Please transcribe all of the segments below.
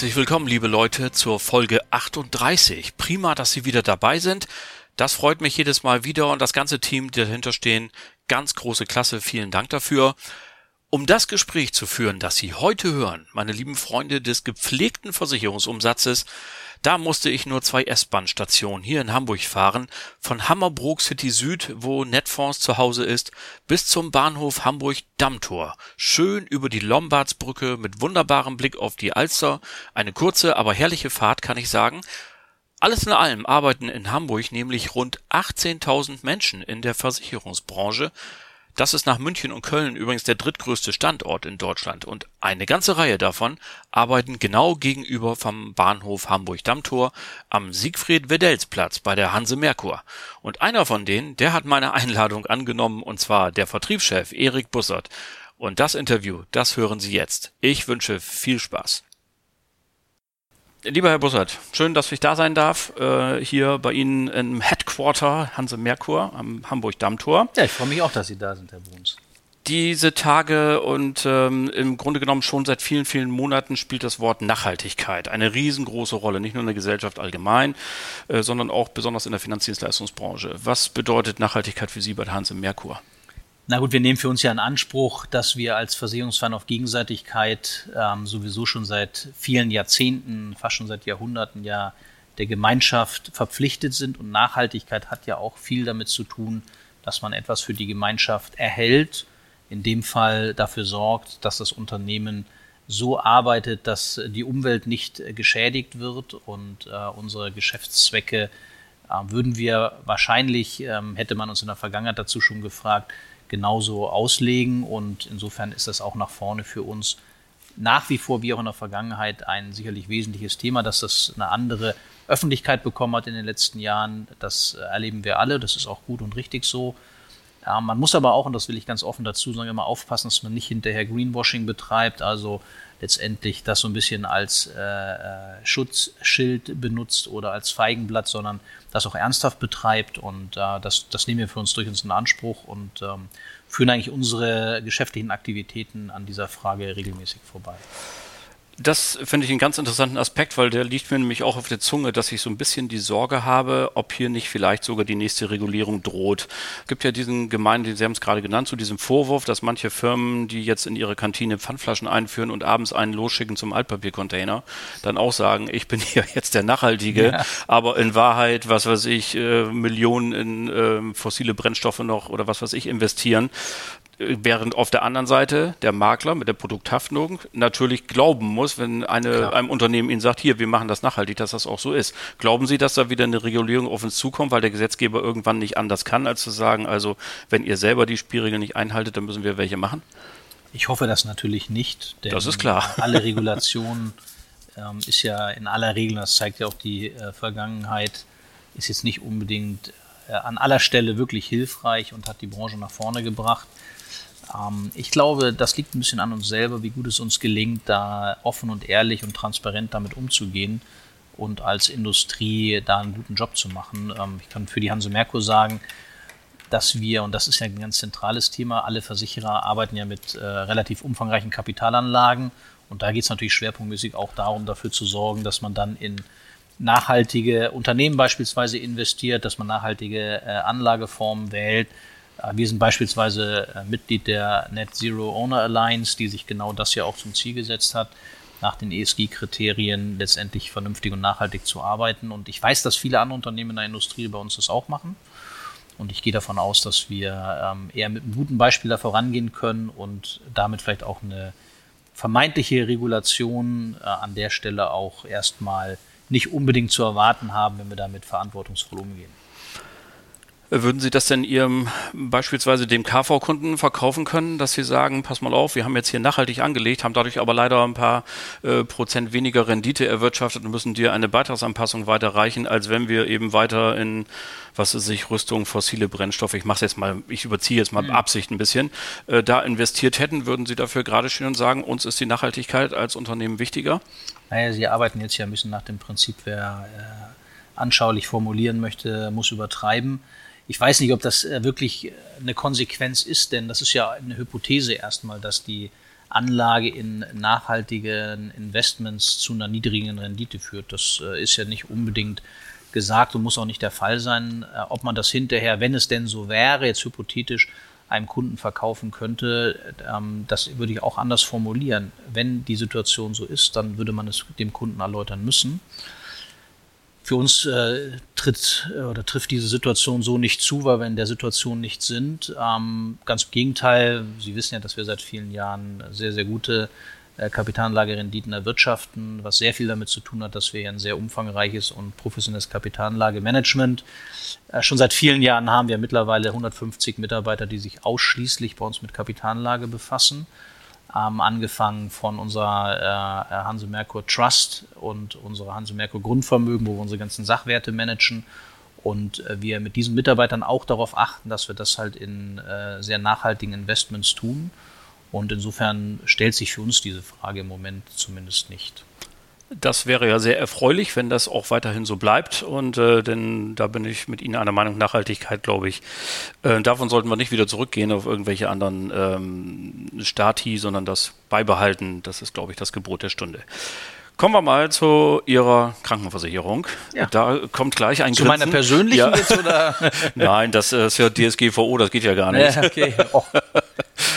Herzlich willkommen, liebe Leute, zur Folge 38. Prima, dass Sie wieder dabei sind. Das freut mich jedes Mal wieder und das ganze Team, die dahinter stehen, ganz große Klasse. Vielen Dank dafür. Um das Gespräch zu führen, das Sie heute hören, meine lieben Freunde des gepflegten Versicherungsumsatzes, da musste ich nur zwei S-Bahn-Stationen hier in Hamburg fahren, von Hammerbrook City Süd, wo Netfonds zu Hause ist, bis zum Bahnhof Hamburg Dammtor. Schön über die Lombardsbrücke mit wunderbarem Blick auf die Alster. Eine kurze, aber herrliche Fahrt, kann ich sagen. Alles in allem arbeiten in Hamburg nämlich rund 18.000 Menschen in der Versicherungsbranche. Das ist nach München und Köln übrigens der drittgrößte Standort in Deutschland und eine ganze Reihe davon arbeiten genau gegenüber vom Bahnhof Hamburg-Dammtor am Siegfried-Wedels-Platz bei der Hanse Merkur. Und einer von denen, der hat meine Einladung angenommen und zwar der Vertriebschef Erik Bussert. Und das Interview, das hören Sie jetzt. Ich wünsche viel Spaß. Lieber Herr Bussert, schön, dass ich da sein darf, äh, hier bei Ihnen im Headquarter Hanse Merkur am Hamburg-Dammtor. Ja, ich freue mich auch, dass Sie da sind, Herr Bruns. Diese Tage und ähm, im Grunde genommen schon seit vielen, vielen Monaten spielt das Wort Nachhaltigkeit eine riesengroße Rolle, nicht nur in der Gesellschaft allgemein, äh, sondern auch besonders in der Finanzdienstleistungsbranche. Was bedeutet Nachhaltigkeit für Sie bei der Hanse Merkur? Na gut, wir nehmen für uns ja in Anspruch, dass wir als Versicherungsverein auf Gegenseitigkeit ähm, sowieso schon seit vielen Jahrzehnten, fast schon seit Jahrhunderten ja der Gemeinschaft verpflichtet sind. Und Nachhaltigkeit hat ja auch viel damit zu tun, dass man etwas für die Gemeinschaft erhält, in dem Fall dafür sorgt, dass das Unternehmen so arbeitet, dass die Umwelt nicht geschädigt wird und äh, unsere Geschäftszwecke äh, würden wir wahrscheinlich, ähm, hätte man uns in der Vergangenheit dazu schon gefragt, genauso auslegen. Und insofern ist das auch nach vorne für uns nach wie vor, wie auch in der Vergangenheit, ein sicherlich wesentliches Thema, dass das eine andere Öffentlichkeit bekommen hat in den letzten Jahren. Das erleben wir alle, das ist auch gut und richtig so. Man muss aber auch, und das will ich ganz offen dazu sagen, immer aufpassen, dass man nicht hinterher Greenwashing betreibt, also letztendlich das so ein bisschen als äh, äh, Schutzschild benutzt oder als Feigenblatt, sondern das auch ernsthaft betreibt. Und äh, das, das nehmen wir für uns durchaus in Anspruch und ähm, führen eigentlich unsere geschäftlichen Aktivitäten an dieser Frage regelmäßig vorbei das finde ich einen ganz interessanten Aspekt, weil der liegt mir nämlich auch auf der Zunge, dass ich so ein bisschen die Sorge habe, ob hier nicht vielleicht sogar die nächste Regulierung droht. Es gibt ja diesen Gemeinden, Sie haben es gerade genannt, zu diesem Vorwurf, dass manche Firmen, die jetzt in ihre Kantine Pfandflaschen einführen und abends einen losschicken zum Altpapiercontainer, dann auch sagen, ich bin hier jetzt der Nachhaltige, ja. aber in Wahrheit, was weiß ich, äh, Millionen in äh, fossile Brennstoffe noch oder was weiß ich investieren, während auf der anderen Seite der Makler mit der Produkthaftung natürlich glauben muss, wenn eine, einem Unternehmen ihnen sagt, hier, wir machen das nachhaltig, dass das auch so ist. Glauben Sie, dass da wieder eine Regulierung auf uns zukommt, weil der Gesetzgeber irgendwann nicht anders kann, als zu sagen, also wenn ihr selber die Spielregeln nicht einhaltet, dann müssen wir welche machen? Ich hoffe das natürlich nicht. das ist klar. Alle Regulationen ähm, ist ja in aller Regel, das zeigt ja auch die äh, Vergangenheit, ist jetzt nicht unbedingt äh, an aller Stelle wirklich hilfreich und hat die Branche nach vorne gebracht. Ähm, ich glaube, das liegt ein bisschen an uns selber, wie gut es uns gelingt, da offen und ehrlich und transparent damit umzugehen und als Industrie da einen guten Job zu machen. Ähm, ich kann für die Hanse Merkur sagen, dass wir, und das ist ja ein ganz zentrales Thema, alle Versicherer arbeiten ja mit äh, relativ umfangreichen Kapitalanlagen. Und da geht es natürlich schwerpunktmäßig auch darum, dafür zu sorgen, dass man dann in nachhaltige Unternehmen beispielsweise investiert, dass man nachhaltige äh, Anlageformen wählt, äh, wir sind beispielsweise äh, Mitglied der Net Zero Owner Alliance, die sich genau das ja auch zum Ziel gesetzt hat, nach den ESG-Kriterien letztendlich vernünftig und nachhaltig zu arbeiten. Und ich weiß, dass viele andere Unternehmen in der Industrie bei uns das auch machen. Und ich gehe davon aus, dass wir ähm, eher mit einem guten Beispiel da vorangehen können und damit vielleicht auch eine vermeintliche Regulation äh, an der Stelle auch erstmal nicht unbedingt zu erwarten haben, wenn wir damit verantwortungsvoll umgehen. Würden Sie das denn Ihrem beispielsweise dem KV-Kunden verkaufen können, dass Sie sagen, pass mal auf, wir haben jetzt hier nachhaltig angelegt, haben dadurch aber leider ein paar äh, Prozent weniger Rendite erwirtschaftet und müssen dir eine Beitragsanpassung weiterreichen, als wenn wir eben weiter in, was ist sich, Rüstung, fossile Brennstoffe, ich mache jetzt mal, ich überziehe jetzt mal mhm. Absicht ein bisschen, äh, da investiert hätten, würden Sie dafür gerade stehen und sagen, uns ist die Nachhaltigkeit als Unternehmen wichtiger? Naja, Sie arbeiten jetzt ja ein bisschen nach dem Prinzip, wer äh, anschaulich formulieren möchte, muss übertreiben. Ich weiß nicht, ob das äh, wirklich eine Konsequenz ist, denn das ist ja eine Hypothese erstmal, dass die Anlage in nachhaltigen Investments zu einer niedrigen Rendite führt. Das äh, ist ja nicht unbedingt gesagt und muss auch nicht der Fall sein. Äh, ob man das hinterher, wenn es denn so wäre, jetzt hypothetisch einem Kunden verkaufen könnte, ähm, das würde ich auch anders formulieren. Wenn die Situation so ist, dann würde man es dem Kunden erläutern müssen. Für uns äh, tritt äh, oder trifft diese Situation so nicht zu, weil wir in der Situation nicht sind. Ähm, ganz im Gegenteil, Sie wissen ja, dass wir seit vielen Jahren sehr, sehr gute äh, Kapitalanlagerenditen erwirtschaften, was sehr viel damit zu tun hat, dass wir ein sehr umfangreiches und professionelles Kapitalanlagemanagement äh, schon seit vielen Jahren haben. Wir mittlerweile 150 Mitarbeiter, die sich ausschließlich bei uns mit Kapitalanlage befassen ähm, angefangen von unserer äh, Hanse Merkur Trust und unserer Hanse Merkur Grundvermögen, wo wir unsere ganzen Sachwerte managen. Und äh, wir mit diesen Mitarbeitern auch darauf achten, dass wir das halt in äh, sehr nachhaltigen Investments tun. Und insofern stellt sich für uns diese Frage im Moment zumindest nicht. Das wäre ja sehr erfreulich, wenn das auch weiterhin so bleibt. Und äh, denn da bin ich mit Ihnen einer Meinung Nachhaltigkeit, glaube ich. Äh, davon sollten wir nicht wieder zurückgehen auf irgendwelche anderen ähm, Stati, sondern das beibehalten. Das ist, glaube ich, das Gebot der Stunde. Kommen wir mal zu Ihrer Krankenversicherung. Ja. Da kommt gleich ein Zu Grinsen. meiner persönlichen ja. jetzt oder? Nein, das ist ja DSGVO, das geht ja gar nicht. Ja, okay. Oh.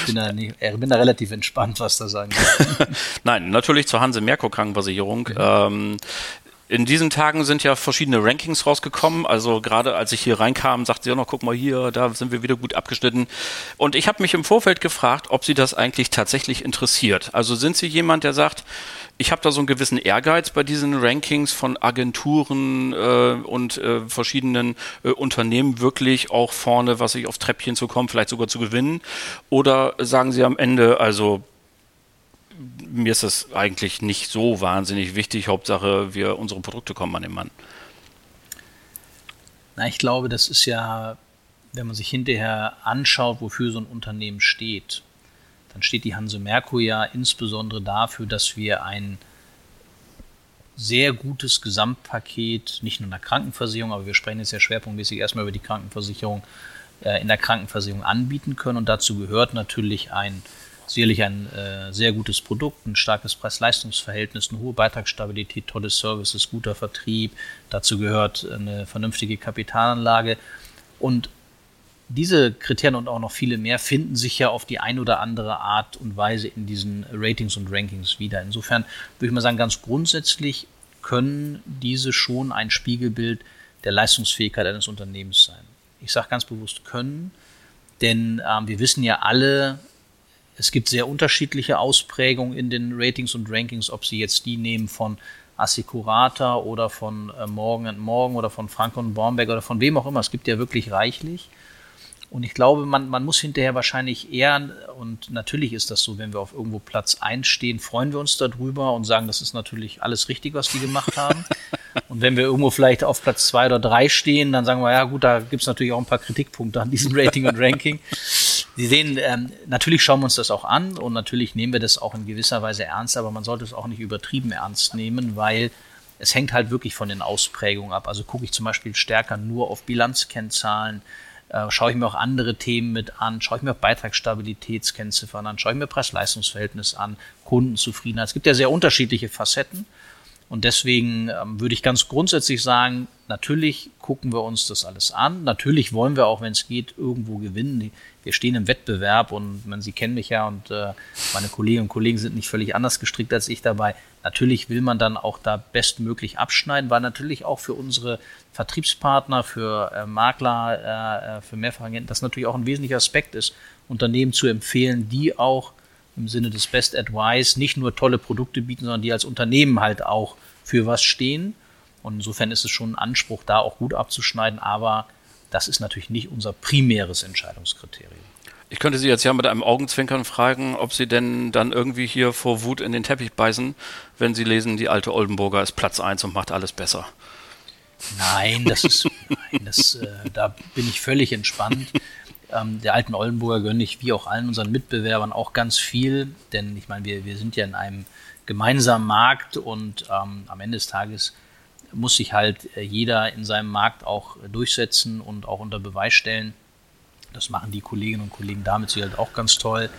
Bin da, nicht, bin da relativ entspannt, was da sagen Nein, natürlich zur Hanse Merkur Krankenversicherung. Mhm. Ähm, in diesen Tagen sind ja verschiedene Rankings rausgekommen. Also gerade als ich hier reinkam, sagte sie auch noch, guck mal hier, da sind wir wieder gut abgeschnitten. Und ich habe mich im Vorfeld gefragt, ob Sie das eigentlich tatsächlich interessiert. Also sind Sie jemand, der sagt, ich habe da so einen gewissen Ehrgeiz bei diesen Rankings von Agenturen äh, und äh, verschiedenen äh, Unternehmen wirklich auch vorne, was ich auf Treppchen zu kommen, vielleicht sogar zu gewinnen? Oder sagen Sie am Ende, also mir ist das eigentlich nicht so wahnsinnig wichtig. Hauptsache, wir unsere Produkte kommen an den Mann. Na, ich glaube, das ist ja, wenn man sich hinterher anschaut, wofür so ein Unternehmen steht, dann steht die Hanse Merkur ja insbesondere dafür, dass wir ein sehr gutes Gesamtpaket, nicht nur in der Krankenversicherung, aber wir sprechen jetzt ja schwerpunktmäßig erstmal über die Krankenversicherung, äh, in der Krankenversicherung anbieten können. Und dazu gehört natürlich ein sicherlich ein äh, sehr gutes Produkt, ein starkes Preis-Leistungs-Verhältnis, eine hohe Beitragsstabilität, tolle Services, guter Vertrieb. Dazu gehört eine vernünftige Kapitalanlage. Und diese Kriterien und auch noch viele mehr finden sich ja auf die ein oder andere Art und Weise in diesen Ratings und Rankings wieder. Insofern würde ich mal sagen, ganz grundsätzlich können diese schon ein Spiegelbild der Leistungsfähigkeit eines Unternehmens sein. Ich sage ganz bewusst können, denn ähm, wir wissen ja alle, es gibt sehr unterschiedliche Ausprägungen in den Ratings und Rankings, ob Sie jetzt die nehmen von Assicurata oder von äh, Morgan Morgan oder von Frank und Bornberg oder von wem auch immer. Es gibt ja wirklich reichlich. Und ich glaube, man, man muss hinterher wahrscheinlich eher, und natürlich ist das so, wenn wir auf irgendwo Platz 1 stehen, freuen wir uns darüber und sagen, das ist natürlich alles richtig, was die gemacht haben. und wenn wir irgendwo vielleicht auf Platz 2 oder 3 stehen, dann sagen wir, ja gut, da gibt es natürlich auch ein paar Kritikpunkte an diesem Rating und Ranking. Sie sehen, ähm, natürlich schauen wir uns das auch an und natürlich nehmen wir das auch in gewisser Weise ernst, aber man sollte es auch nicht übertrieben ernst nehmen, weil es hängt halt wirklich von den Ausprägungen ab. Also gucke ich zum Beispiel stärker nur auf Bilanzkennzahlen, äh, schaue ich mir auch andere Themen mit an, schaue ich mir auch Beitragsstabilitätskennziffern an, schaue ich mir Preis-Leistungs-Verhältnis an, Kundenzufriedenheit. Es gibt ja sehr unterschiedliche Facetten. Und deswegen ähm, würde ich ganz grundsätzlich sagen, natürlich gucken wir uns das alles an. Natürlich wollen wir auch, wenn es geht, irgendwo gewinnen. Wir stehen im Wettbewerb und man, Sie kennen mich ja und äh, meine Kolleginnen und Kollegen sind nicht völlig anders gestrickt als ich dabei. Natürlich will man dann auch da bestmöglich abschneiden, weil natürlich auch für unsere Vertriebspartner, für äh, Makler, äh, für Mehrfachagenten das natürlich auch ein wesentlicher Aspekt ist, Unternehmen zu empfehlen, die auch im Sinne des Best Advice nicht nur tolle Produkte bieten, sondern die als Unternehmen halt auch für was stehen. Und insofern ist es schon ein Anspruch, da auch gut abzuschneiden, aber das ist natürlich nicht unser primäres Entscheidungskriterium. Ich könnte Sie jetzt ja mit einem Augenzwinkern fragen, ob Sie denn dann irgendwie hier vor Wut in den Teppich beißen, wenn Sie lesen, die alte Oldenburger ist Platz 1 und macht alles besser. Nein, das ist, nein, das, äh, da bin ich völlig entspannt. Ähm, der alten Oldenburger gönne ich wie auch allen unseren Mitbewerbern auch ganz viel, denn ich meine, wir, wir sind ja in einem gemeinsamen Markt und ähm, am Ende des Tages muss sich halt äh, jeder in seinem Markt auch durchsetzen und auch unter Beweis stellen. Das machen die Kolleginnen und Kollegen damit sicherlich auch ganz toll.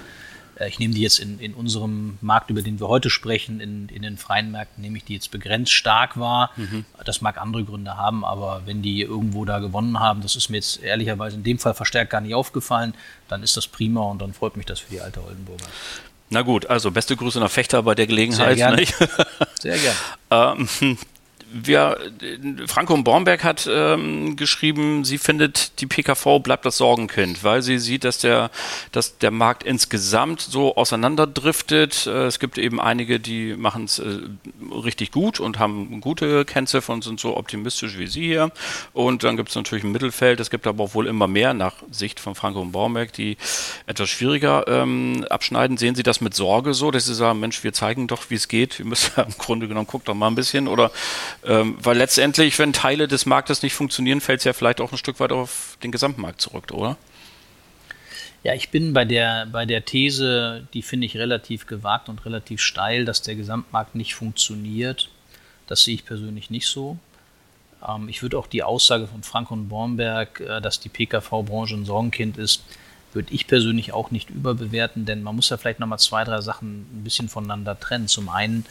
Äh, ich nehme die jetzt in, in unserem Markt, über den wir heute sprechen, in, in den freien Märkten, nehme ich die jetzt begrenzt stark wahr. Mhm. Das mag andere Gründe haben, aber wenn die irgendwo da gewonnen haben, das ist mir jetzt ehrlicherweise in dem Fall verstärkt gar nicht aufgefallen, dann ist das prima und dann freut mich das für die alte Oldenburger. Na gut, also beste Grüße nach Fechter bei der Gelegenheit. Sehr gerne. Sehr gerne. ähm, wir, Franco Bornberg hat ähm, geschrieben, sie findet, die PKV bleibt das Sorgenkind, weil sie sieht, dass der, dass der Markt insgesamt so auseinanderdriftet. Äh, es gibt eben einige, die machen es äh, richtig gut und haben gute Kennziffern und sind so optimistisch wie sie hier. Und dann gibt es natürlich ein Mittelfeld. Es gibt aber auch wohl immer mehr, nach Sicht von Franco Bornberg, die etwas schwieriger ähm, abschneiden. Sehen Sie das mit Sorge so, dass Sie sagen, Mensch, wir zeigen doch, wie es geht. Wir müssen im Grunde genommen, guck doch mal ein bisschen. Oder ähm, weil letztendlich, wenn Teile des Marktes nicht funktionieren, fällt es ja vielleicht auch ein Stück weit auf den Gesamtmarkt zurück, oder? Ja, ich bin bei der, bei der These, die finde ich relativ gewagt und relativ steil, dass der Gesamtmarkt nicht funktioniert. Das sehe ich persönlich nicht so. Ähm, ich würde auch die Aussage von Frank und Bornberg, äh, dass die PKV-Branche ein Sorgenkind ist, würde ich persönlich auch nicht überbewerten, denn man muss ja vielleicht nochmal zwei, drei Sachen ein bisschen voneinander trennen. Zum einen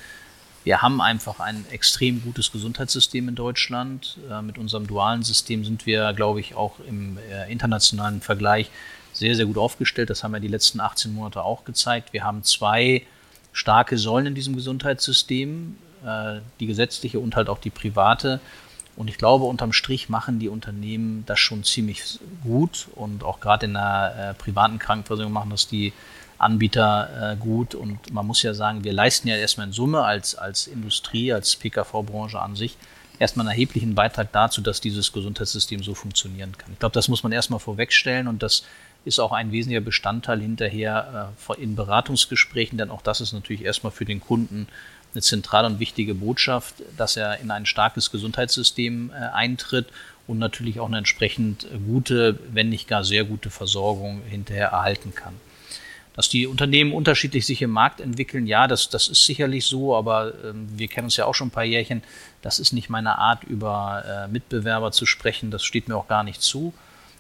wir haben einfach ein extrem gutes Gesundheitssystem in Deutschland. Äh, mit unserem dualen System sind wir, glaube ich, auch im äh, internationalen Vergleich sehr, sehr gut aufgestellt. Das haben ja die letzten 18 Monate auch gezeigt. Wir haben zwei starke Säulen in diesem Gesundheitssystem, äh, die gesetzliche und halt auch die private. Und ich glaube, unterm Strich machen die Unternehmen das schon ziemlich gut und auch gerade in der privaten Krankenversicherung machen das die Anbieter äh, gut. Und man muss ja sagen, wir leisten ja erstmal in Summe als, als Industrie, als PKV-Branche an sich erstmal einen erheblichen Beitrag dazu, dass dieses Gesundheitssystem so funktionieren kann. Ich glaube, das muss man erstmal vorwegstellen und das ist auch ein wesentlicher Bestandteil hinterher äh, in Beratungsgesprächen, denn auch das ist natürlich erstmal für den Kunden eine zentrale und wichtige Botschaft, dass er in ein starkes Gesundheitssystem äh, eintritt und natürlich auch eine entsprechend gute, wenn nicht gar sehr gute Versorgung hinterher erhalten kann. Dass die Unternehmen unterschiedlich sich im Markt entwickeln, ja, das, das ist sicherlich so, aber ähm, wir kennen uns ja auch schon ein paar Jährchen. Das ist nicht meine Art, über äh, Mitbewerber zu sprechen. Das steht mir auch gar nicht zu.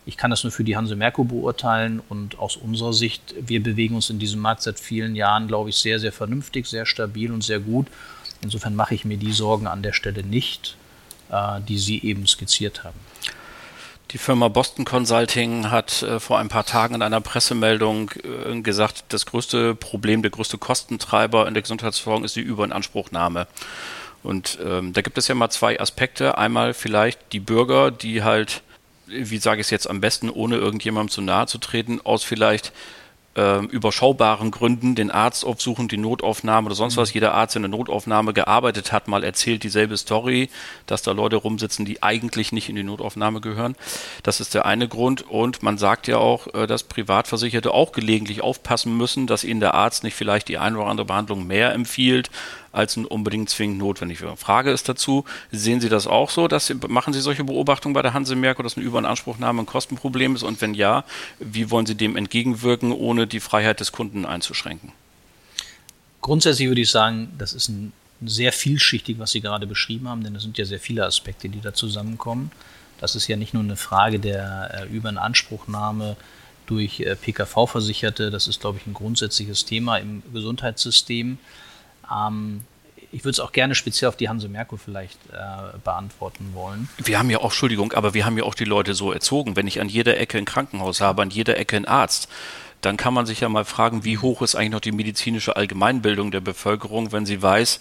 Ich kann das nur für die Hanse Merkur beurteilen und aus unserer Sicht, wir bewegen uns in diesem Markt seit vielen Jahren, glaube ich, sehr, sehr vernünftig, sehr stabil und sehr gut. Insofern mache ich mir die Sorgen an der Stelle nicht, äh, die Sie eben skizziert haben. Die Firma Boston Consulting hat äh, vor ein paar Tagen in einer Pressemeldung äh, gesagt, das größte Problem, der größte Kostentreiber in der Gesundheitsversorgung ist die Überinanspruchnahme. Und ähm, da gibt es ja mal zwei Aspekte. Einmal vielleicht die Bürger, die halt, wie sage ich es jetzt am besten, ohne irgendjemandem zu nahe zu treten, aus vielleicht äh, überschaubaren Gründen den Arzt aufsuchen, die Notaufnahme oder sonst was. Mhm. Jeder Arzt, der in der Notaufnahme gearbeitet hat, mal erzählt dieselbe Story, dass da Leute rumsitzen, die eigentlich nicht in die Notaufnahme gehören. Das ist der eine Grund. Und man sagt ja auch, äh, dass Privatversicherte auch gelegentlich aufpassen müssen, dass ihnen der Arzt nicht vielleicht die eine oder andere Behandlung mehr empfiehlt als unbedingt zwingend notwendig wäre. Frage ist dazu, sehen Sie das auch so? Dass Sie, machen Sie solche Beobachtungen bei der Hanse Merkur, dass eine Überinanspruchnahme ein Kostenproblem ist? Und wenn ja, wie wollen Sie dem entgegenwirken, ohne die Freiheit des Kunden einzuschränken? Grundsätzlich würde ich sagen, das ist ein sehr vielschichtig, was Sie gerade beschrieben haben, denn es sind ja sehr viele Aspekte, die da zusammenkommen. Das ist ja nicht nur eine Frage der äh, Überinanspruchnahme durch äh, PKV-Versicherte, das ist, glaube ich, ein grundsätzliches Thema im Gesundheitssystem. Ähm, ich würde es auch gerne speziell auf die Hanse Merkur vielleicht äh, beantworten wollen. Wir haben ja auch, Entschuldigung, aber wir haben ja auch die Leute so erzogen. Wenn ich an jeder Ecke ein Krankenhaus habe, an jeder Ecke einen Arzt, dann kann man sich ja mal fragen, wie hoch ist eigentlich noch die medizinische Allgemeinbildung der Bevölkerung, wenn sie weiß,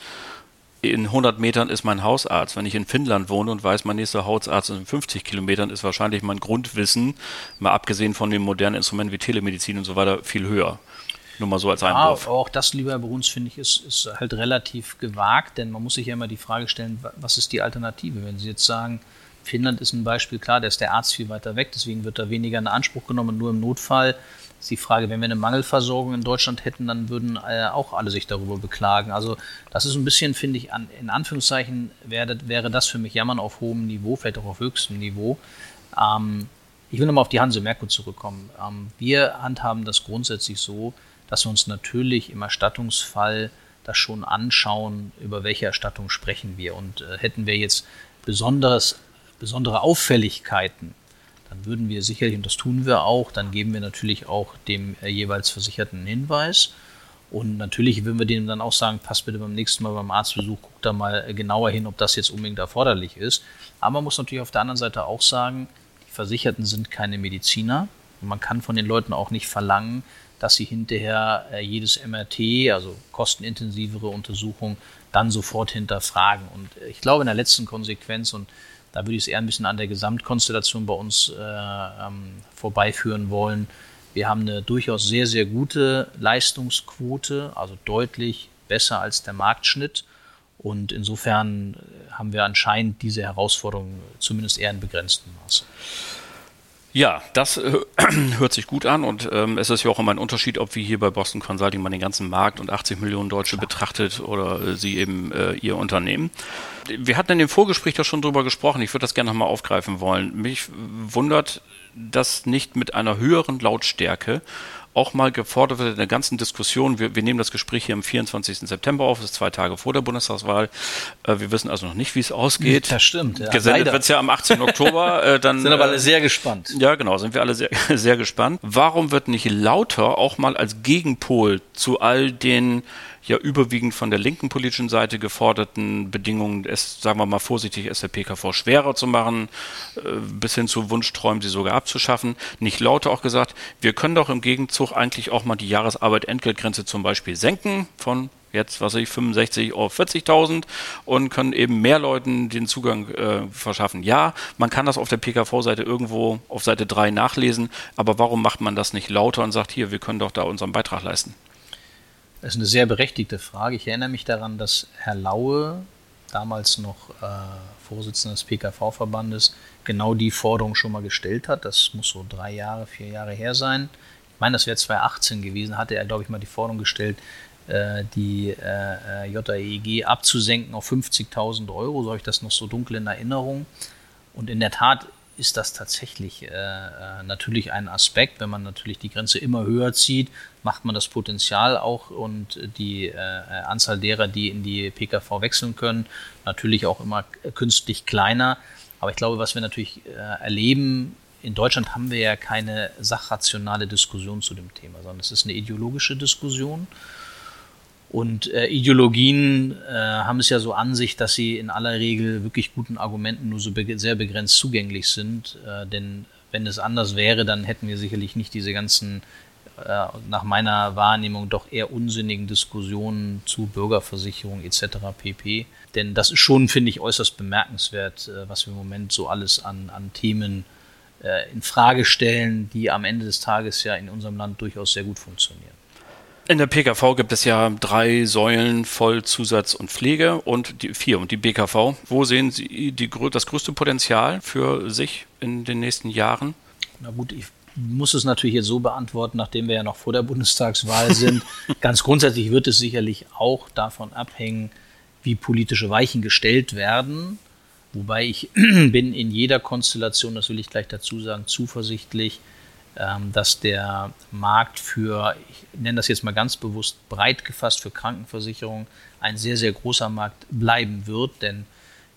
in 100 Metern ist mein Hausarzt. Wenn ich in Finnland wohne und weiß, mein nächster Hausarzt ist in 50 Kilometern, ist wahrscheinlich mein Grundwissen, mal abgesehen von den modernen Instrumenten wie Telemedizin und so weiter, viel höher. Nur mal so als Einwurf. Ja, auch das, lieber Bruns, finde ich, ist, ist halt relativ gewagt, denn man muss sich ja immer die Frage stellen, was ist die Alternative? Wenn Sie jetzt sagen, Finnland ist ein Beispiel, klar, da ist der Arzt viel weiter weg, deswegen wird da weniger in Anspruch genommen, nur im Notfall ist die Frage, wenn wir eine Mangelversorgung in Deutschland hätten, dann würden äh, auch alle sich darüber beklagen. Also das ist ein bisschen, finde ich, an, in Anführungszeichen wäre, wäre das für mich Jammern auf hohem Niveau, vielleicht auch auf höchstem Niveau. Ähm, ich will nochmal auf die Hanse Merkur zurückkommen. Ähm, wir handhaben das grundsätzlich so, dass wir uns natürlich im Erstattungsfall das schon anschauen, über welche Erstattung sprechen wir. Und äh, hätten wir jetzt besonderes, besondere Auffälligkeiten dann würden wir sicherlich, und das tun wir auch, dann geben wir natürlich auch dem äh, jeweils Versicherten einen Hinweis. Und natürlich würden wir denen dann auch sagen, pass bitte beim nächsten Mal beim Arztbesuch, guck da mal äh, genauer hin, ob das jetzt unbedingt erforderlich ist. Aber man muss natürlich auf der anderen Seite auch sagen, die Versicherten sind keine Mediziner. Und man kann von den Leuten auch nicht verlangen, dass sie hinterher äh, jedes MRT, also kostenintensivere Untersuchung, dann sofort hinterfragen. Und ich glaube in der letzten Konsequenz, und da würde ich es eher ein bisschen an der Gesamtkonstellation bei uns äh, ähm, vorbeiführen wollen. Wir haben eine durchaus sehr, sehr gute Leistungsquote, also deutlich besser als der Marktschnitt. Und insofern haben wir anscheinend diese Herausforderung zumindest eher in begrenztem Maße. Ja, das äh, hört sich gut an und ähm, es ist ja auch immer ein Unterschied, ob wir hier bei Boston Consulting mal den ganzen Markt und 80 Millionen Deutsche Klar. betrachtet oder äh, sie eben äh, ihr Unternehmen. Wir hatten in dem Vorgespräch ja schon drüber gesprochen, ich würde das gerne nochmal aufgreifen wollen. Mich wundert, dass nicht mit einer höheren Lautstärke auch mal gefordert wird in der ganzen Diskussion. Wir, wir nehmen das Gespräch hier am 24. September auf, das ist zwei Tage vor der Bundestagswahl. Äh, wir wissen also noch nicht, wie es ausgeht. Das stimmt. Ja, Gesendet wird es ja am 18. Oktober. Äh, dann, sind aber alle äh, sehr gespannt. Ja, genau, sind wir alle sehr, sehr gespannt. Warum wird nicht lauter auch mal als Gegenpol zu all den ja überwiegend von der linken politischen Seite geforderten Bedingungen, es, sagen wir mal vorsichtig, es der PKV schwerer zu machen, äh, bis hin zu Wunschträumen, sie sogar abzuschaffen. Nicht lauter auch gesagt, wir können doch im Gegenzug eigentlich auch mal die Jahresarbeit-Entgeltgrenze zum Beispiel senken von jetzt, was ich, 65 auf 40.000 und können eben mehr Leuten den Zugang äh, verschaffen. Ja, man kann das auf der PKV-Seite irgendwo auf Seite 3 nachlesen, aber warum macht man das nicht lauter und sagt, hier, wir können doch da unseren Beitrag leisten? Das ist eine sehr berechtigte Frage. Ich erinnere mich daran, dass Herr Laue, damals noch äh, Vorsitzender des PKV-Verbandes, genau die Forderung schon mal gestellt hat. Das muss so drei Jahre, vier Jahre her sein. Ich meine, das wäre 2018 gewesen, hatte er, glaube ich, mal die Forderung gestellt, äh, die äh, JEG abzusenken auf 50.000 Euro. So habe ich das noch so dunkel in Erinnerung. Und in der Tat ist das tatsächlich äh, äh, natürlich ein Aspekt. Wenn man natürlich die Grenze immer höher zieht, macht man das Potenzial auch und die äh, Anzahl derer, die in die PKV wechseln können, natürlich auch immer künstlich kleiner. Aber ich glaube, was wir natürlich äh, erleben, in Deutschland haben wir ja keine sachrationale Diskussion zu dem Thema, sondern es ist eine ideologische Diskussion. Und äh, Ideologien äh, haben es ja so an sich, dass sie in aller Regel wirklich guten Argumenten nur so be sehr begrenzt zugänglich sind. Äh, denn wenn es anders wäre, dann hätten wir sicherlich nicht diese ganzen, äh, nach meiner Wahrnehmung doch eher unsinnigen Diskussionen zu Bürgerversicherung etc. pp. Denn das ist schon, finde ich, äußerst bemerkenswert, äh, was wir im Moment so alles an, an Themen äh, in Frage stellen, die am Ende des Tages ja in unserem Land durchaus sehr gut funktionieren. In der PKV gibt es ja drei Säulen voll Zusatz und Pflege und die vier und die BKV. Wo sehen Sie die, das größte Potenzial für sich in den nächsten Jahren? Na gut, ich muss es natürlich jetzt so beantworten, nachdem wir ja noch vor der Bundestagswahl sind. Ganz grundsätzlich wird es sicherlich auch davon abhängen, wie politische Weichen gestellt werden. Wobei ich bin in jeder Konstellation, das will ich gleich dazu sagen, zuversichtlich, dass der Markt für, ich nenne das jetzt mal ganz bewusst breit gefasst, für Krankenversicherung ein sehr, sehr großer Markt bleiben wird. Denn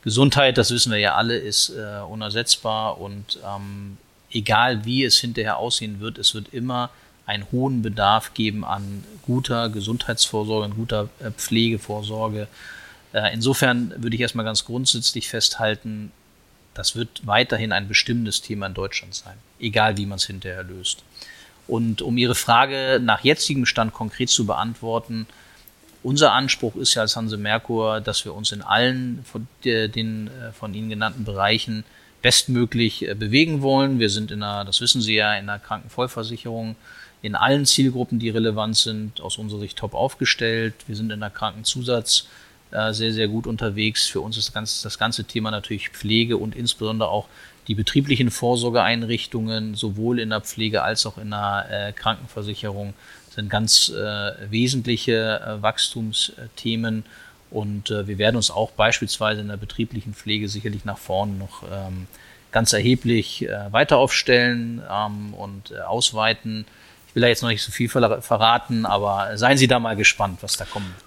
Gesundheit, das wissen wir ja alle, ist äh, unersetzbar und ähm, egal wie es hinterher aussehen wird, es wird immer einen hohen Bedarf geben an guter Gesundheitsvorsorge, an guter äh, Pflegevorsorge. Äh, insofern würde ich erstmal ganz grundsätzlich festhalten, das wird weiterhin ein bestimmendes Thema in Deutschland sein, egal wie man es hinterher löst. Und um Ihre Frage nach jetzigem Stand konkret zu beantworten, unser Anspruch ist ja als Hanse Merkur, dass wir uns in allen von den äh, von Ihnen genannten Bereichen bestmöglich äh, bewegen wollen. Wir sind in einer, das wissen Sie ja, in einer Krankenvollversicherung in allen Zielgruppen, die relevant sind, aus unserer Sicht top aufgestellt. Wir sind in der Krankenzusatz äh, sehr, sehr gut unterwegs. Für uns ist das ganze, das ganze Thema natürlich Pflege und insbesondere auch die betrieblichen Vorsorgeeinrichtungen, sowohl in der Pflege als auch in der äh, Krankenversicherung, sind ganz äh, wesentliche äh, Wachstumsthemen. Und äh, wir werden uns auch beispielsweise in der betrieblichen Pflege sicherlich nach vorne noch ähm, ganz erheblich äh, weiter aufstellen ähm, und äh, ausweiten. Ich will da jetzt noch nicht so viel verraten, aber seien Sie da mal gespannt, was da kommen wird.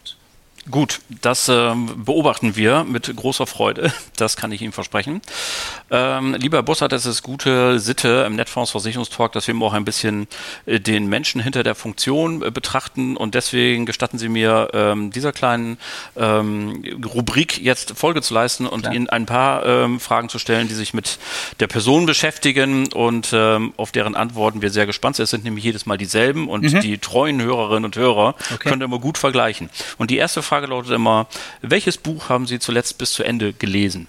Gut, das ähm, beobachten wir mit großer Freude. Das kann ich Ihnen versprechen. Ähm, lieber Bussard, es ist gute Sitte im Netfonds dass wir auch ein bisschen äh, den Menschen hinter der Funktion äh, betrachten und deswegen gestatten Sie mir, ähm, dieser kleinen ähm, Rubrik jetzt Folge zu leisten und Klar. Ihnen ein paar ähm, Fragen zu stellen, die sich mit der Person beschäftigen und ähm, auf deren Antworten wir sehr gespannt sind. Es sind nämlich jedes Mal dieselben und mhm. die treuen Hörerinnen und Hörer okay. können immer gut vergleichen. Und die erste Frage Frage lautet immer, welches Buch haben Sie zuletzt bis zu Ende gelesen?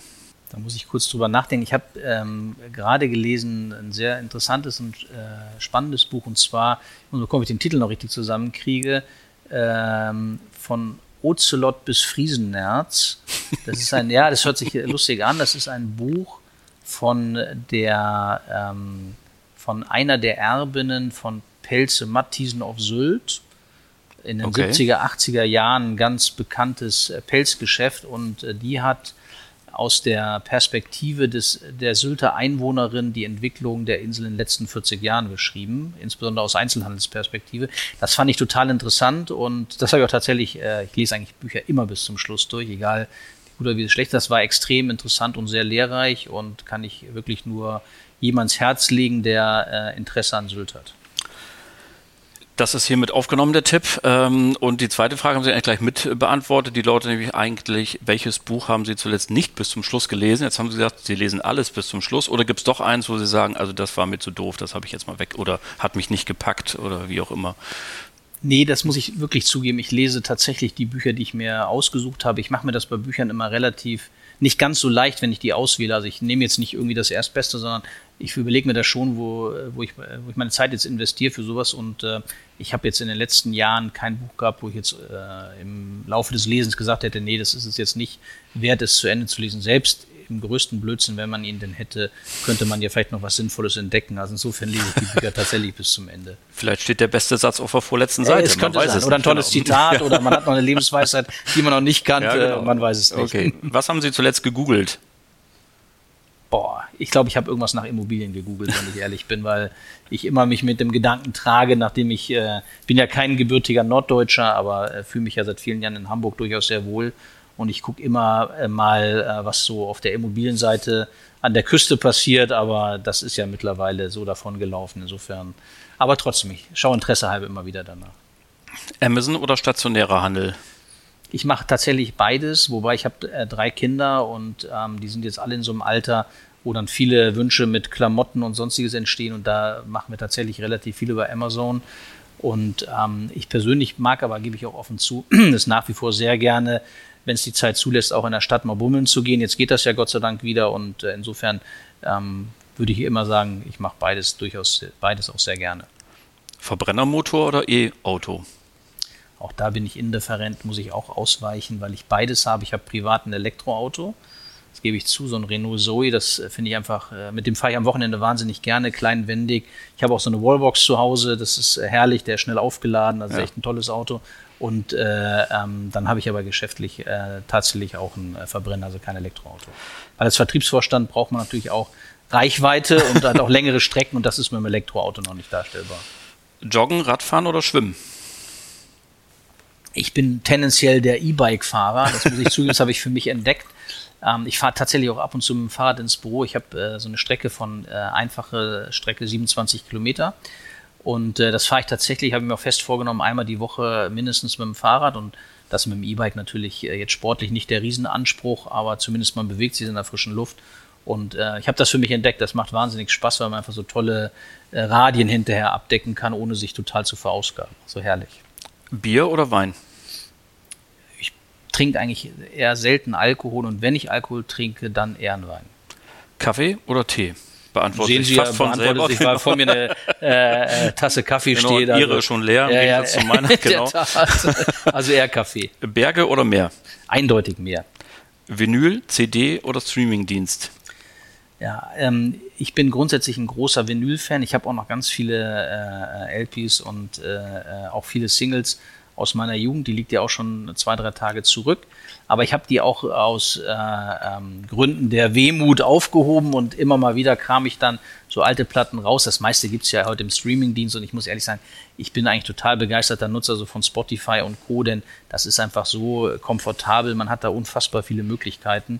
Da muss ich kurz drüber nachdenken. Ich habe ähm, gerade gelesen ein sehr interessantes und äh, spannendes Buch und zwar, gucken, ob ich den Titel noch richtig zusammenkriege, ähm, von Ocelot bis Friesennerz. Das ist ein, ja, das hört sich lustig an. Das ist ein Buch von der, ähm, von einer der Erbinnen von Pelze Mattiesen auf Sylt in den okay. 70er, 80er Jahren ein ganz bekanntes äh, Pelzgeschäft und äh, die hat aus der Perspektive des, der Sylter Einwohnerin die Entwicklung der Insel in den letzten 40 Jahren beschrieben, insbesondere aus Einzelhandelsperspektive. Das fand ich total interessant und das habe ich auch tatsächlich, äh, ich lese eigentlich Bücher immer bis zum Schluss durch, egal wie gut oder wie schlecht. Das war extrem interessant und sehr lehrreich und kann ich wirklich nur jemands Herz legen, der äh, Interesse an Sylt hat. Das ist hiermit aufgenommen, der Tipp. Ähm, und die zweite Frage haben Sie eigentlich gleich mit beantwortet. Die lautet nämlich eigentlich, welches Buch haben Sie zuletzt nicht bis zum Schluss gelesen? Jetzt haben Sie gesagt, Sie lesen alles bis zum Schluss. Oder gibt es doch eins, wo Sie sagen, also das war mir zu doof, das habe ich jetzt mal weg oder hat mich nicht gepackt oder wie auch immer? Nee, das muss ich wirklich zugeben. Ich lese tatsächlich die Bücher, die ich mir ausgesucht habe. Ich mache mir das bei Büchern immer relativ nicht ganz so leicht, wenn ich die auswähle. Also ich nehme jetzt nicht irgendwie das Erstbeste, sondern ich überlege mir das schon, wo, wo, ich, wo ich meine Zeit jetzt investiere für sowas. Und äh, ich habe jetzt in den letzten Jahren kein Buch gehabt, wo ich jetzt äh, im Laufe des Lesens gesagt hätte, nee, das ist es jetzt nicht wert, es zu Ende zu lesen. Selbst im größten Blödsinn, wenn man ihn denn hätte, könnte man ja vielleicht noch was Sinnvolles entdecken. Also insofern lese ich die Bücher tatsächlich bis zum Ende. Vielleicht steht der beste Satz auf der vorletzten Seite. es könnte sein. oder ein tolles genau. Zitat oder man hat noch eine Lebensweisheit, die man noch nicht kannte. Ja, genau. Man weiß es nicht. Okay. Was haben Sie zuletzt gegoogelt? Boah, ich glaube, ich habe irgendwas nach Immobilien gegoogelt, wenn ich ehrlich bin, weil ich immer mich mit dem Gedanken trage, nachdem ich äh, bin ja kein gebürtiger Norddeutscher, aber äh, fühle mich ja seit vielen Jahren in Hamburg durchaus sehr wohl und ich gucke immer äh, mal, äh, was so auf der Immobilienseite an der Küste passiert, aber das ist ja mittlerweile so davon gelaufen. Insofern, aber trotzdem, ich schaue Interesse halber immer wieder danach. Amazon oder stationärer Handel? Ich mache tatsächlich beides, wobei ich habe äh, drei Kinder und ähm, die sind jetzt alle in so einem Alter, wo dann viele Wünsche mit Klamotten und sonstiges entstehen und da machen wir tatsächlich relativ viel über Amazon. Und ähm, ich persönlich mag aber, gebe ich auch offen zu, das nach wie vor sehr gerne wenn es die Zeit zulässt, auch in der Stadt mal bummeln zu gehen. Jetzt geht das ja Gott sei Dank wieder und äh, insofern ähm, würde ich immer sagen, ich mache beides durchaus, beides auch sehr gerne. Verbrennermotor oder E-Auto? Auch da bin ich indifferent, muss ich auch ausweichen, weil ich beides habe. Ich habe privat ein Elektroauto, das gebe ich zu, so ein Renault Zoe, das äh, finde ich einfach, äh, mit dem fahre ich am Wochenende wahnsinnig gerne, kleinwendig. Ich habe auch so eine Wallbox zu Hause, das ist äh, herrlich, der ist schnell aufgeladen, ist ja. echt ein tolles Auto. Und äh, ähm, dann habe ich aber geschäftlich äh, tatsächlich auch einen Verbrenner, also kein Elektroauto. Weil als Vertriebsvorstand braucht man natürlich auch Reichweite und hat auch längere Strecken und das ist mit dem Elektroauto noch nicht darstellbar. Joggen, Radfahren oder Schwimmen? Ich bin tendenziell der E-Bike-Fahrer, das muss ich zugeben, das habe ich für mich entdeckt. Ähm, ich fahre tatsächlich auch ab und zu mit dem Fahrrad ins Büro. Ich habe äh, so eine Strecke von äh, einfache Strecke 27 Kilometer und äh, das fahre ich tatsächlich, habe ich mir auch fest vorgenommen, einmal die Woche mindestens mit dem Fahrrad und das mit dem E-Bike natürlich äh, jetzt sportlich nicht der Riesenanspruch, aber zumindest man bewegt sich in der frischen Luft. Und äh, ich habe das für mich entdeckt, das macht wahnsinnig Spaß, weil man einfach so tolle äh, Radien hinterher abdecken kann, ohne sich total zu verausgaben. So herrlich. Bier oder Wein? Trinke eigentlich eher selten Alkohol und wenn ich Alkohol trinke, dann eher einen Wein. Kaffee oder Tee? beantwortet Sehen Sie fast von selber. Sich, weil vor mir eine äh, äh, Tasse Kaffee genau, steht. Ihre also, schon leer im ja, Gegensatz ja, zu meiner. Genau. also eher Kaffee. Berge oder Meer? Eindeutig mehr. Vinyl, CD oder Streamingdienst? Ja, ähm, ich bin grundsätzlich ein großer Vinyl-Fan. Ich habe auch noch ganz viele äh, LPs und äh, äh, auch viele Singles aus meiner Jugend. Die liegt ja auch schon zwei, drei Tage zurück. Aber ich habe die auch aus äh, ähm, Gründen der Wehmut aufgehoben und immer mal wieder kam ich dann so alte Platten raus. Das meiste gibt's ja heute im Streamingdienst und ich muss ehrlich sagen, ich bin eigentlich total begeisterter Nutzer so von Spotify und Co., denn das ist einfach so komfortabel. Man hat da unfassbar viele Möglichkeiten.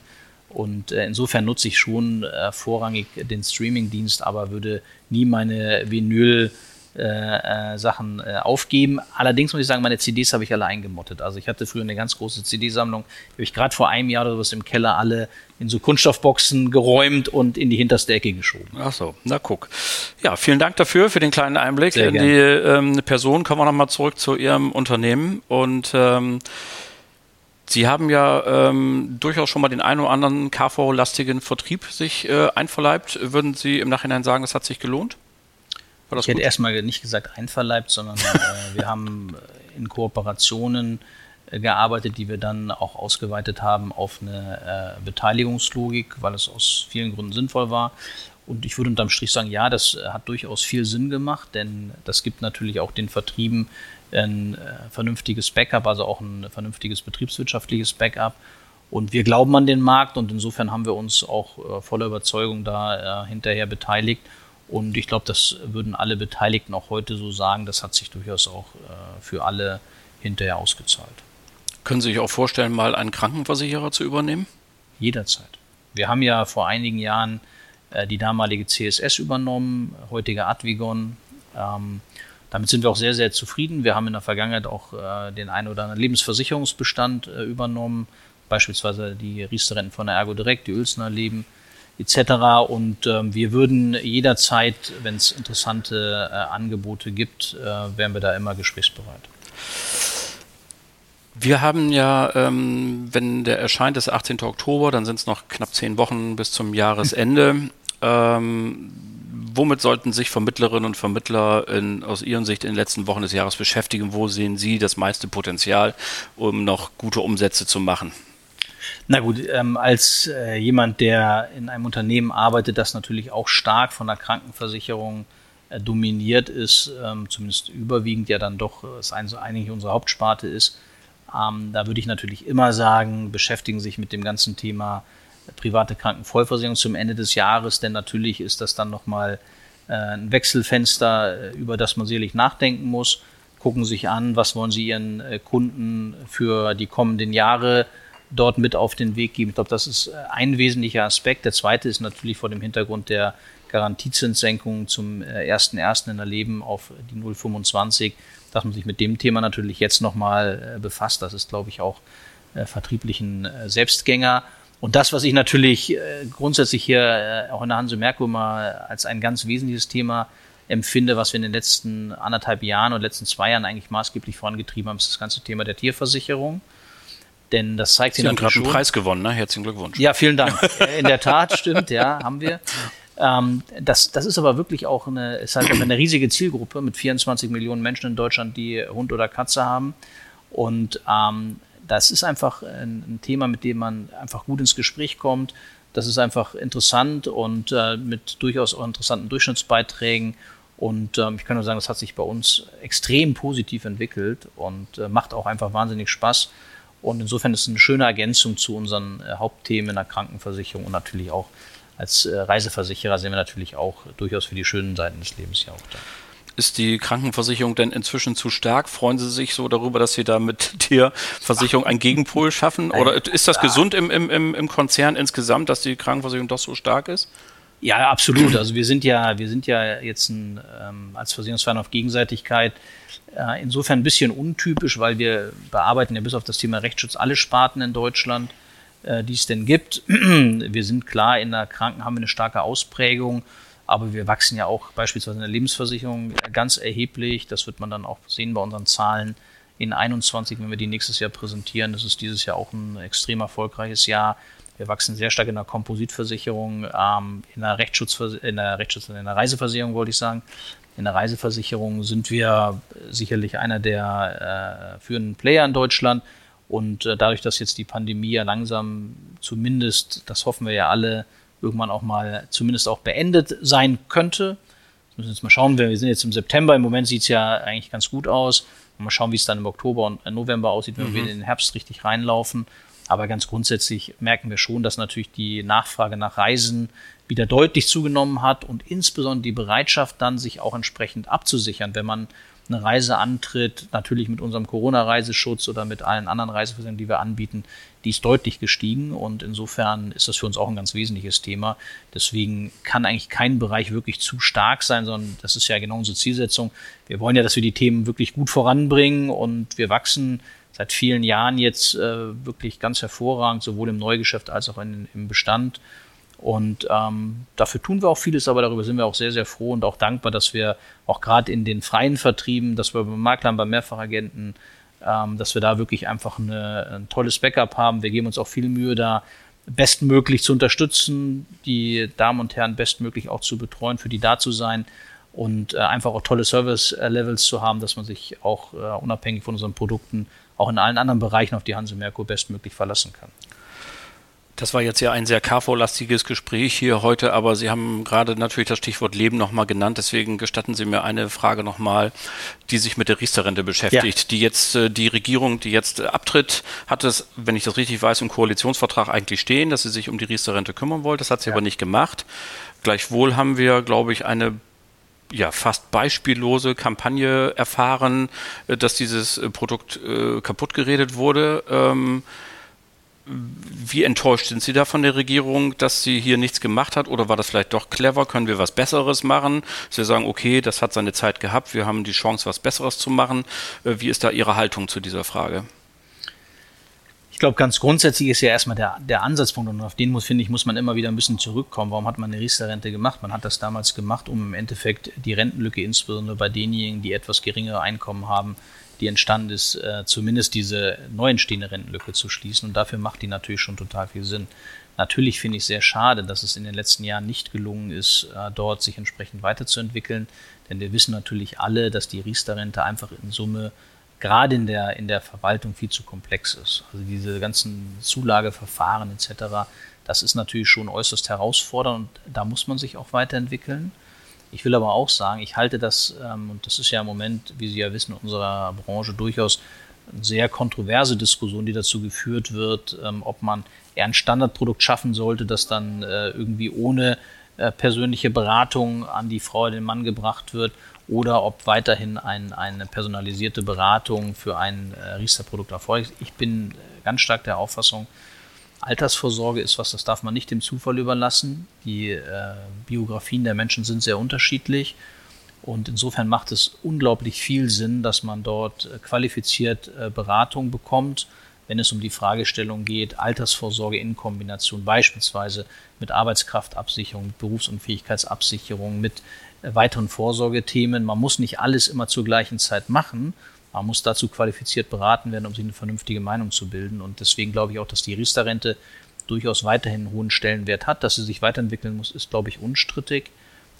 Und äh, insofern nutze ich schon äh, vorrangig den Streamingdienst, aber würde nie meine Vinyl äh, äh, Sachen äh, aufgeben. Allerdings muss ich sagen, meine CDs habe ich alle eingemottet. Also ich hatte früher eine ganz große CD-Sammlung, habe ich gerade vor einem Jahr oder was im Keller alle in so Kunststoffboxen geräumt und in die hinterste Ecke geschoben. Ach so, na guck. Ja, vielen Dank dafür, für den kleinen Einblick Sehr in gern. die ähm, Person. Kommen wir nochmal zurück zu Ihrem Unternehmen und ähm, Sie haben ja ähm, durchaus schon mal den einen oder anderen KV-lastigen Vertrieb sich äh, einverleibt. Würden Sie im Nachhinein sagen, es hat sich gelohnt? Ich hätte erstmal nicht gesagt einverleibt, sondern äh, wir haben äh, in Kooperationen äh, gearbeitet, die wir dann auch ausgeweitet haben auf eine äh, Beteiligungslogik, weil es aus vielen Gründen sinnvoll war. Und ich würde unterm Strich sagen, ja, das hat durchaus viel Sinn gemacht, denn das gibt natürlich auch den Vertrieben ein äh, vernünftiges Backup, also auch ein vernünftiges betriebswirtschaftliches Backup. Und wir glauben an den Markt und insofern haben wir uns auch äh, voller Überzeugung da äh, hinterher beteiligt und ich glaube, das würden alle Beteiligten auch heute so sagen. Das hat sich durchaus auch äh, für alle hinterher ausgezahlt. Können Sie sich auch vorstellen, mal einen Krankenversicherer zu übernehmen? Jederzeit. Wir haben ja vor einigen Jahren äh, die damalige CSS übernommen, heutige Advigon. Ähm, damit sind wir auch sehr, sehr zufrieden. Wir haben in der Vergangenheit auch äh, den einen oder anderen Lebensversicherungsbestand äh, übernommen, beispielsweise die Riester-Renten von der Ergo Direkt, die Ölsner Leben etc. Und ähm, wir würden jederzeit, wenn es interessante äh, Angebote gibt, äh, wären wir da immer gesprächsbereit. Wir haben ja, ähm, wenn der erscheint, ist 18. Oktober, dann sind es noch knapp zehn Wochen bis zum Jahresende. ähm, womit sollten sich Vermittlerinnen und Vermittler in, aus Ihren Sicht in den letzten Wochen des Jahres beschäftigen? Wo sehen Sie das meiste Potenzial, um noch gute Umsätze zu machen? Na gut, ähm, als äh, jemand, der in einem Unternehmen arbeitet, das natürlich auch stark von der Krankenversicherung äh, dominiert ist, ähm, zumindest überwiegend ja dann doch es ein, eigentlich unsere Hauptsparte ist, ähm, da würde ich natürlich immer sagen, beschäftigen sich mit dem ganzen Thema äh, private Krankenvollversicherung zum Ende des Jahres, denn natürlich ist das dann nochmal äh, ein Wechselfenster, äh, über das man sicherlich nachdenken muss. Gucken sich an, was wollen Sie Ihren äh, Kunden für die kommenden Jahre dort mit auf den Weg geben. Ich glaube, das ist äh, ein wesentlicher Aspekt. Der zweite ist natürlich vor dem Hintergrund der Garantiezinssenkung zum 1.1. Äh, in der Leben auf die 0,25, dass man sich mit dem Thema natürlich jetzt nochmal äh, befasst. Das ist, glaube ich, auch vertrieblichen Selbstgänger. Und das, was ich natürlich grundsätzlich hier auch in der Hanse Merkur mal als ein ganz wesentliches Thema empfinde, was wir in den letzten anderthalb Jahren und letzten zwei Jahren eigentlich maßgeblich vorangetrieben haben, ist das ganze Thema der Tierversicherung. Denn das zeigt. Sie haben gerade einen Preis gewonnen, ne? Herzlichen Glückwunsch. Ja, vielen Dank. In der Tat, stimmt, ja, haben wir. Ähm, das, das ist aber wirklich auch eine, ist halt eine riesige Zielgruppe mit 24 Millionen Menschen in Deutschland, die Hund oder Katze haben. Und ähm, das ist einfach ein, ein, Thema, mit dem man einfach gut ins Gespräch kommt. Das ist einfach interessant und äh, mit durchaus auch interessanten Durchschnittsbeiträgen. Und ähm, ich kann nur sagen, das hat sich bei uns extrem positiv entwickelt und äh, macht auch einfach wahnsinnig Spaß. Und insofern ist es eine schöne Ergänzung zu unseren äh, Hauptthemen in der Krankenversicherung und natürlich auch als äh, Reiseversicherer sind wir natürlich auch durchaus für die schönen Seiten des Lebens ja auch da. Ist die Krankenversicherung denn inzwischen zu stark? Freuen Sie sich so darüber, dass Sie da mit Tierversicherung einen Gegenpol schaffen? Oder ist das gesund im, im, im Konzern insgesamt, dass die Krankenversicherung doch so stark ist? Ja, absolut. Also wir sind ja, wir sind ja jetzt ein, ähm, als Versicherungsverein auf Gegenseitigkeit äh, insofern ein bisschen untypisch, weil wir bearbeiten ja bis auf das Thema Rechtsschutz alle Sparten in Deutschland, äh, die es denn gibt. wir sind klar, in der Kranken haben wir eine starke Ausprägung, aber wir wachsen ja auch beispielsweise in der Lebensversicherung ganz erheblich. Das wird man dann auch sehen bei unseren Zahlen in 21, wenn wir die nächstes Jahr präsentieren. Das ist dieses Jahr auch ein extrem erfolgreiches Jahr. Wir wachsen sehr stark in der Kompositversicherung, ähm, in, der Rechtsschutz, in der Rechtsschutz, in der Reiseversicherung wollte ich sagen. In der Reiseversicherung sind wir sicherlich einer der äh, führenden Player in Deutschland. Und äh, dadurch, dass jetzt die Pandemie ja langsam zumindest, das hoffen wir ja alle, irgendwann auch mal zumindest auch beendet sein könnte. Müssen wir jetzt mal schauen. Wir sind jetzt im September. Im Moment sieht es ja eigentlich ganz gut aus. Mal schauen, wie es dann im Oktober und November aussieht, wenn mhm. wir in den Herbst richtig reinlaufen. Aber ganz grundsätzlich merken wir schon, dass natürlich die Nachfrage nach Reisen wieder deutlich zugenommen hat und insbesondere die Bereitschaft dann, sich auch entsprechend abzusichern, wenn man eine Reise antritt, natürlich mit unserem Corona-Reiseschutz oder mit allen anderen Reiseversicherungen, die wir anbieten, die ist deutlich gestiegen und insofern ist das für uns auch ein ganz wesentliches Thema. Deswegen kann eigentlich kein Bereich wirklich zu stark sein, sondern das ist ja genau unsere Zielsetzung. Wir wollen ja, dass wir die Themen wirklich gut voranbringen und wir wachsen seit vielen Jahren jetzt äh, wirklich ganz hervorragend, sowohl im Neugeschäft als auch in, im Bestand. Und ähm, dafür tun wir auch vieles, aber darüber sind wir auch sehr, sehr froh und auch dankbar, dass wir auch gerade in den freien Vertrieben, dass wir bei Maklern, bei Mehrfachagenten, ähm, dass wir da wirklich einfach eine, ein tolles Backup haben. Wir geben uns auch viel Mühe, da bestmöglich zu unterstützen, die Damen und Herren bestmöglich auch zu betreuen, für die da zu sein und äh, einfach auch tolle Service-Levels zu haben, dass man sich auch äh, unabhängig von unseren Produkten auch in allen anderen Bereichen auf die Hanse Merkur bestmöglich verlassen kann. Das war jetzt ja ein sehr KV-lastiges Gespräch hier heute, aber Sie haben gerade natürlich das Stichwort Leben nochmal genannt. Deswegen gestatten Sie mir eine Frage nochmal, die sich mit der Riester-Rente beschäftigt. Ja. Die jetzt, äh, die Regierung, die jetzt abtritt, hat es, wenn ich das richtig weiß, im Koalitionsvertrag eigentlich stehen, dass sie sich um die Riester-Rente kümmern wollte. Das hat sie ja. aber nicht gemacht. Gleichwohl haben wir, glaube ich, eine ja, fast beispiellose Kampagne erfahren, äh, dass dieses äh, Produkt äh, kaputt geredet wurde. Ähm, wie enttäuscht sind Sie da von der Regierung, dass sie hier nichts gemacht hat? Oder war das vielleicht doch clever? Können wir was Besseres machen? Sie sagen, okay, das hat seine Zeit gehabt, wir haben die Chance, was Besseres zu machen. Äh, wie ist da Ihre Haltung zu dieser Frage? Ich glaube, ganz grundsätzlich ist ja erstmal der, der Ansatzpunkt und auf den muss, finde ich, muss man immer wieder ein bisschen zurückkommen. Warum hat man eine Riester-Rente gemacht? Man hat das damals gemacht, um im Endeffekt die Rentenlücke insbesondere bei denjenigen, die etwas geringere Einkommen haben, die entstanden ist, äh, zumindest diese neu entstehende Rentenlücke zu schließen. Und dafür macht die natürlich schon total viel Sinn. Natürlich finde ich sehr schade, dass es in den letzten Jahren nicht gelungen ist, äh, dort sich entsprechend weiterzuentwickeln. Denn wir wissen natürlich alle, dass die Riester-Rente einfach in Summe gerade in der, in der Verwaltung viel zu komplex ist. Also diese ganzen Zulageverfahren etc., das ist natürlich schon äußerst herausfordernd und da muss man sich auch weiterentwickeln. Ich will aber auch sagen, ich halte das, ähm, und das ist ja im Moment, wie Sie ja wissen, in unserer Branche durchaus eine sehr kontroverse Diskussion, die dazu geführt wird, ähm, ob man eher ein Standardprodukt schaffen sollte, das dann äh, irgendwie ohne äh, persönliche Beratung an die Frau oder den Mann gebracht wird oder ob weiterhin ein, eine personalisierte Beratung für ein äh, Riester-Produkt erfolgt. Ich bin ganz stark der Auffassung, Altersvorsorge ist was, das darf man nicht dem Zufall überlassen. Die äh, Biografien der Menschen sind sehr unterschiedlich. Und insofern macht es unglaublich viel Sinn, dass man dort äh, qualifiziert äh, Beratung bekommt, wenn es um die Fragestellung geht, Altersvorsorge in Kombination beispielsweise mit Arbeitskraftabsicherung, mit Berufsunfähigkeitsabsicherung, mit äh, weiteren Vorsorgethemen. Man muss nicht alles immer zur gleichen Zeit machen, man muss dazu qualifiziert beraten werden, um sich eine vernünftige Meinung zu bilden. Und deswegen glaube ich auch, dass die Riester-Rente durchaus weiterhin einen hohen Stellenwert hat. Dass sie sich weiterentwickeln muss, ist, glaube ich, unstrittig.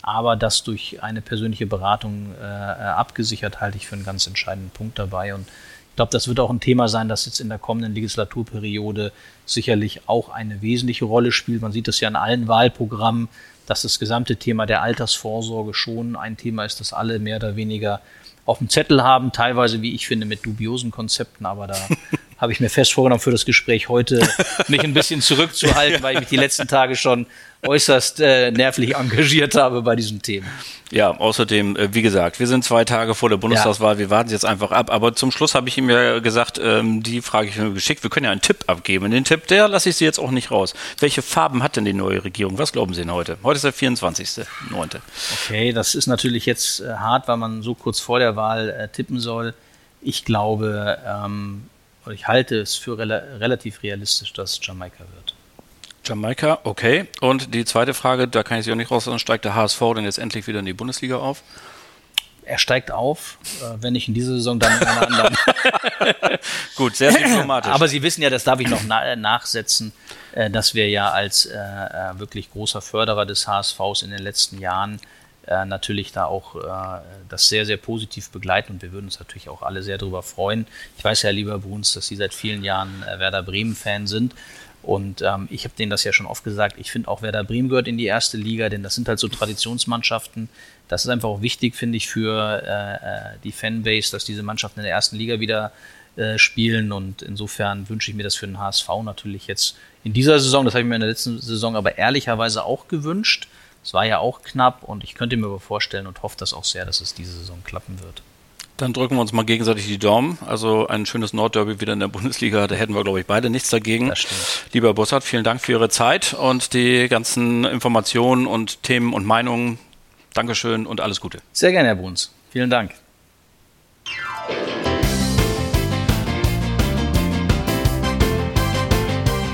Aber das durch eine persönliche Beratung äh, abgesichert halte ich für einen ganz entscheidenden Punkt dabei. Und ich glaube, das wird auch ein Thema sein, das jetzt in der kommenden Legislaturperiode sicherlich auch eine wesentliche Rolle spielt. Man sieht das ja in allen Wahlprogrammen, dass das gesamte Thema der Altersvorsorge schon ein Thema ist, das alle mehr oder weniger auf dem Zettel haben, teilweise, wie ich finde, mit dubiosen Konzepten, aber da habe ich mir fest vorgenommen, für das Gespräch heute mich ein bisschen zurückzuhalten, weil ich mich die letzten Tage schon äußerst äh, nervlich engagiert habe bei diesem Thema. Ja, außerdem, äh, wie gesagt, wir sind zwei Tage vor der Bundestagswahl, ja. wir warten jetzt einfach ab. Aber zum Schluss habe ich ihm ja gesagt, ähm, die Frage ich mir geschickt, wir können ja einen Tipp abgeben. Den Tipp, der lasse ich Sie jetzt auch nicht raus. Welche Farben hat denn die neue Regierung? Was glauben Sie denn heute? Heute ist der 24.9. Okay, das ist natürlich jetzt äh, hart, weil man so kurz vor der Wahl äh, tippen soll. Ich glaube, ähm, ich halte es für rela relativ realistisch, dass Jamaika wird. Jamaika, okay. Und die zweite Frage, da kann ich Sie auch nicht raus, steigt der HSV denn jetzt endlich wieder in die Bundesliga auf? er steigt auf, äh, wenn nicht in dieser Saison, dann in einer anderen. Gut, sehr diplomatisch. Aber Sie wissen ja, das darf ich noch na nachsetzen, äh, dass wir ja als äh, äh wirklich großer Förderer des HSVs in den letzten Jahren äh, natürlich da auch äh, das sehr, sehr positiv begleiten und wir würden uns natürlich auch alle sehr darüber freuen. Ich weiß ja, lieber Bruns, dass Sie seit vielen Jahren äh, Werder Bremen-Fan sind. Und ähm, ich habe denen das ja schon oft gesagt, ich finde auch Werder Bremen gehört in die erste Liga, denn das sind halt so Traditionsmannschaften. Das ist einfach auch wichtig, finde ich, für äh, äh die Fanbase, dass diese Mannschaften in der ersten Liga wieder äh, spielen. Und insofern wünsche ich mir das für den HSV natürlich jetzt in dieser Saison, das habe ich mir in der letzten Saison aber ehrlicherweise auch gewünscht. Es war ja auch knapp und ich könnte mir aber vorstellen und hoffe das auch sehr, dass es diese Saison klappen wird. Dann drücken wir uns mal gegenseitig die Daumen. Also ein schönes Nordderby wieder in der Bundesliga, da hätten wir, glaube ich, beide nichts dagegen. Lieber Bussard, vielen Dank für Ihre Zeit und die ganzen Informationen und Themen und Meinungen. Dankeschön und alles Gute. Sehr gerne, Herr Bruns. Vielen Dank.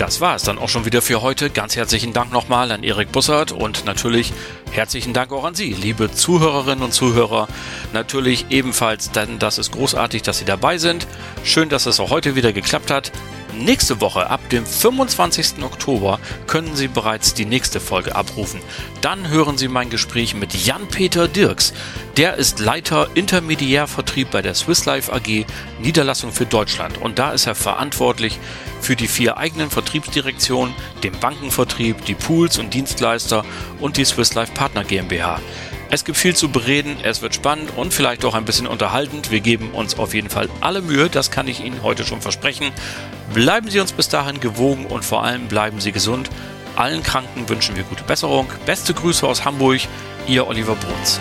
Das war es dann auch schon wieder für heute. Ganz herzlichen Dank nochmal an Erik Bussard und natürlich herzlichen Dank auch an Sie, liebe Zuhörerinnen und Zuhörer. Natürlich ebenfalls, denn das ist großartig, dass Sie dabei sind. Schön, dass es auch heute wieder geklappt hat. Nächste Woche, ab dem 25. Oktober, können Sie bereits die nächste Folge abrufen. Dann hören Sie mein Gespräch mit Jan-Peter Dirks. Der ist Leiter Intermediärvertrieb bei der Swiss Life AG Niederlassung für Deutschland. Und da ist er verantwortlich für die vier eigenen Vertriebsdirektionen, den Bankenvertrieb, die Pools und Dienstleister und die Swiss Life Partner GmbH. Es gibt viel zu bereden, es wird spannend und vielleicht auch ein bisschen unterhaltend. Wir geben uns auf jeden Fall alle Mühe, das kann ich Ihnen heute schon versprechen. Bleiben Sie uns bis dahin gewogen und vor allem bleiben Sie gesund. Allen Kranken wünschen wir gute Besserung. Beste Grüße aus Hamburg, Ihr Oliver Bruns.